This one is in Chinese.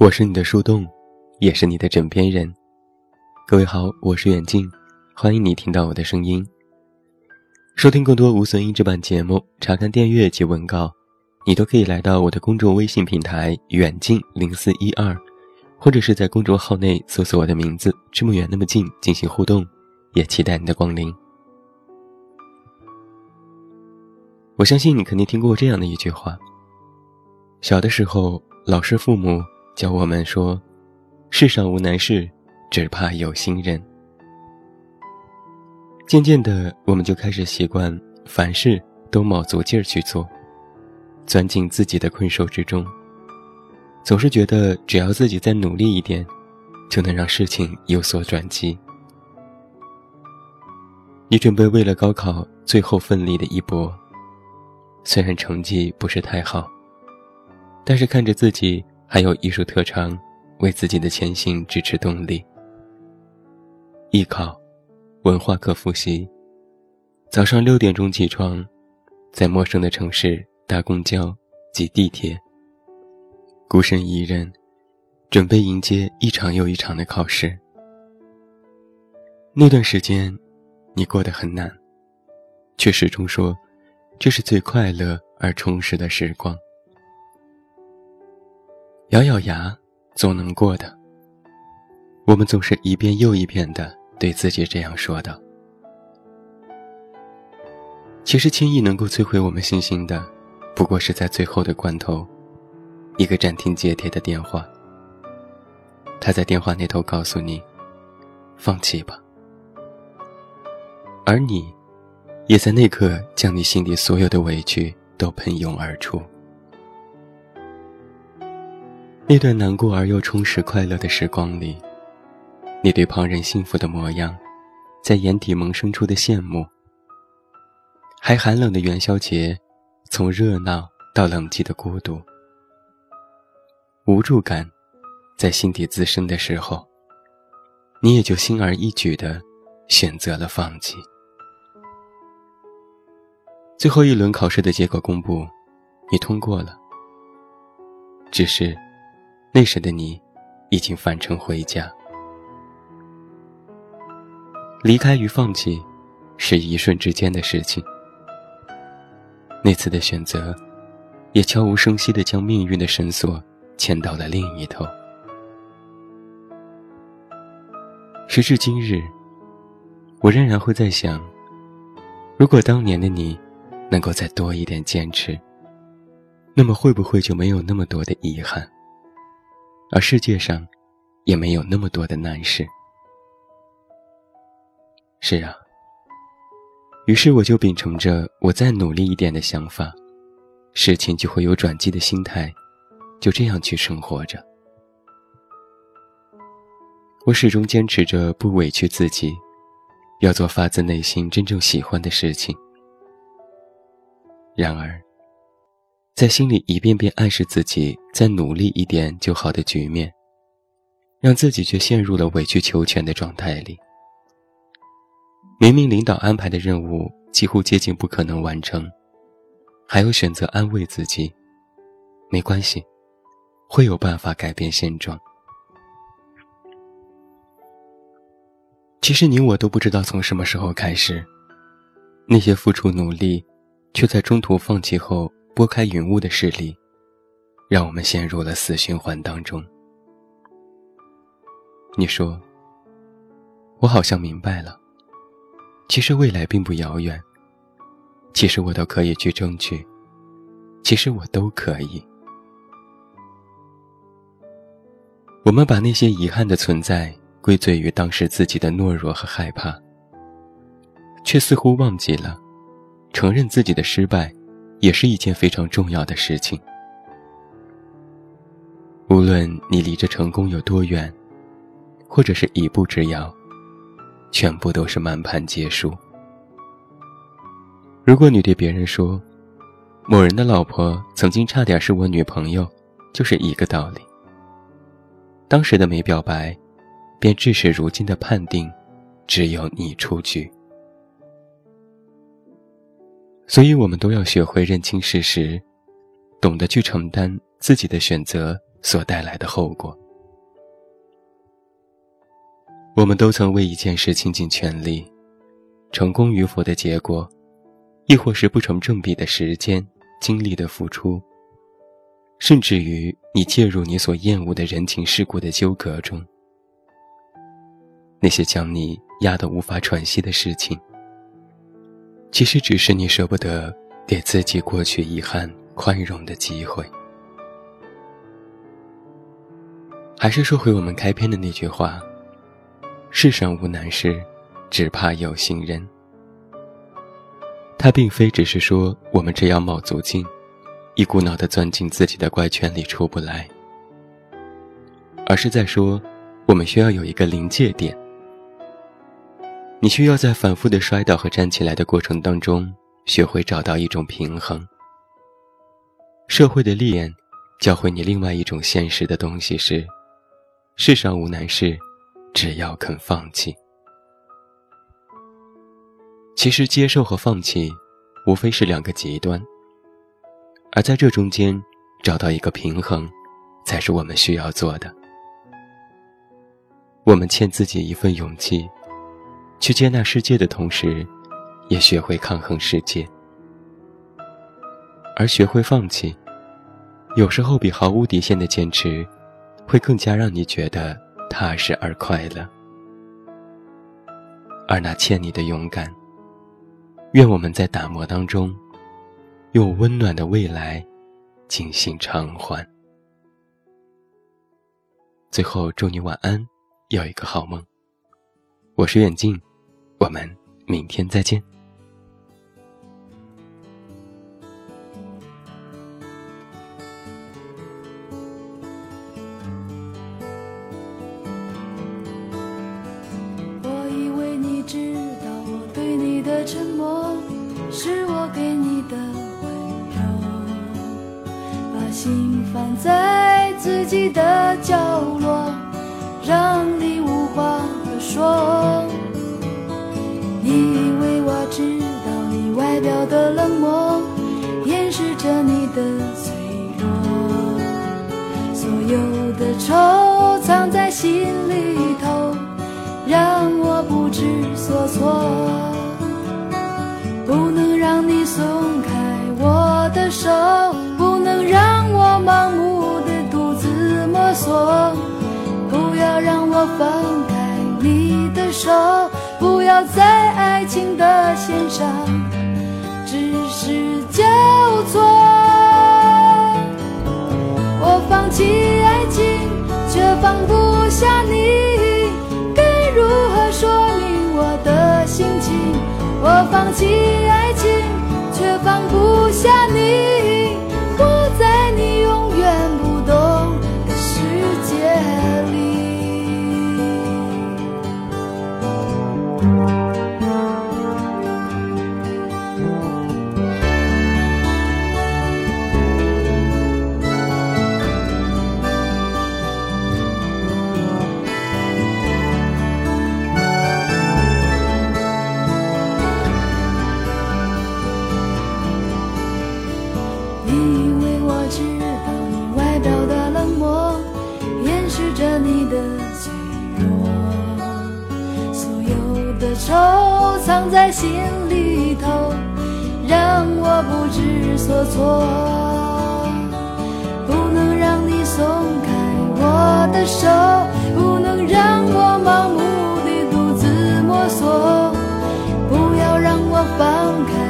我是你的树洞，也是你的枕边人。各位好，我是远近，欢迎你听到我的声音。收听更多无损音质版节目，查看电阅及文稿，你都可以来到我的公众微信平台“远近零四一二”，或者是在公众号内搜索我的名字“这么远那么近”进行互动，也期待你的光临。我相信你肯定听过这样的一句话：小的时候，老师、父母教我们说，世上无难事，只怕有心人。渐渐的，我们就开始习惯凡事都卯足劲儿去做，钻进自己的困兽之中，总是觉得只要自己再努力一点，就能让事情有所转机。你准备为了高考最后奋力的一搏。虽然成绩不是太好，但是看着自己还有艺术特长，为自己的前行支持动力。艺考，文化课复习，早上六点钟起床，在陌生的城市搭公交、挤地铁，孤身一人，准备迎接一场又一场的考试。那段时间，你过得很难，却始终说。这是最快乐而充实的时光。咬咬牙，总能过的。我们总是一遍又一遍的对自己这样说道。其实，轻易能够摧毁我们信心的，不过是在最后的关头，一个斩钉截铁的电话。他在电话那头告诉你：“放弃吧。”而你。也在那刻，将你心里所有的委屈都喷涌而出。那段难过而又充实快乐的时光里，你对旁人幸福的模样，在眼底萌生出的羡慕。还寒冷的元宵节，从热闹到冷寂的孤独，无助感，在心底滋生的时候，你也就轻而易举的选择了放弃。最后一轮考试的结果公布，你通过了。只是，那时的你，已经返程回家。离开与放弃，是一瞬之间的事情。那次的选择，也悄无声息地将命运的绳索牵到了另一头。时至今日，我仍然会在想，如果当年的你。能够再多一点坚持，那么会不会就没有那么多的遗憾？而世界上，也没有那么多的难事。是啊，于是我就秉承着我再努力一点的想法，事情就会有转机的心态，就这样去生活着。我始终坚持着不委屈自己，要做发自内心真正喜欢的事情。然而，在心里一遍遍暗示自己再努力一点就好的局面，让自己却陷入了委曲求全的状态里。明明领导安排的任务几乎接近不可能完成，还要选择安慰自己：“没关系，会有办法改变现状。”其实你我都不知道从什么时候开始，那些付出努力。却在中途放弃后拨开云雾的势力，让我们陷入了死循环当中。你说，我好像明白了，其实未来并不遥远，其实我都可以去争取，其实我都可以。我们把那些遗憾的存在归罪于当时自己的懦弱和害怕，却似乎忘记了。承认自己的失败，也是一件非常重要的事情。无论你离着成功有多远，或者是一步之遥，全部都是满盘皆输。如果你对别人说，某人的老婆曾经差点是我女朋友，就是一个道理。当时的没表白，便致使如今的判定，只有你出局。所以，我们都要学会认清事实，懂得去承担自己的选择所带来的后果。我们都曾为一件事倾尽全力，成功与否的结果，亦或是不成正比的时间、精力的付出，甚至于你介入你所厌恶的人情世故的纠葛中，那些将你压得无法喘息的事情，其实只是你舍不得给自己过去遗憾宽容的机会。还是说回我们开篇的那句话：“世上无难事，只怕有心人。”他并非只是说我们这样卯足劲，一股脑的钻进自己的怪圈里出不来，而是在说，我们需要有一个临界点。你需要在反复的摔倒和站起来的过程当中，学会找到一种平衡。社会的历练，教会你另外一种现实的东西是。世上无难事，只要肯放弃。其实接受和放弃，无非是两个极端，而在这中间找到一个平衡，才是我们需要做的。我们欠自己一份勇气，去接纳世界的同时，也学会抗衡世界。而学会放弃，有时候比毫无底线的坚持。会更加让你觉得踏实而快乐，而那欠你的勇敢，愿我们在打磨当中，用温暖的未来，进行偿还。最后，祝你晚安，有一个好梦。我是远近，我们明天再见。我以为你知道我对你的沉默是我给你的温柔把心放在自己的角落让你无话可说表的冷漠，掩饰着你的脆弱。所有的愁藏在心里头，让我不知所措。不能让你松开我的手。不能让我盲目的独自摸索，不要让我放开你的手，不要在爱情的线上只是交错。我放弃爱情，却放不下你，该如何说明我的心情？我放弃爱情，却放不下你。愁藏在心里头，让我不知所措。不能让你松开我的手，不能让我盲目的独自摸索。不要让我放开。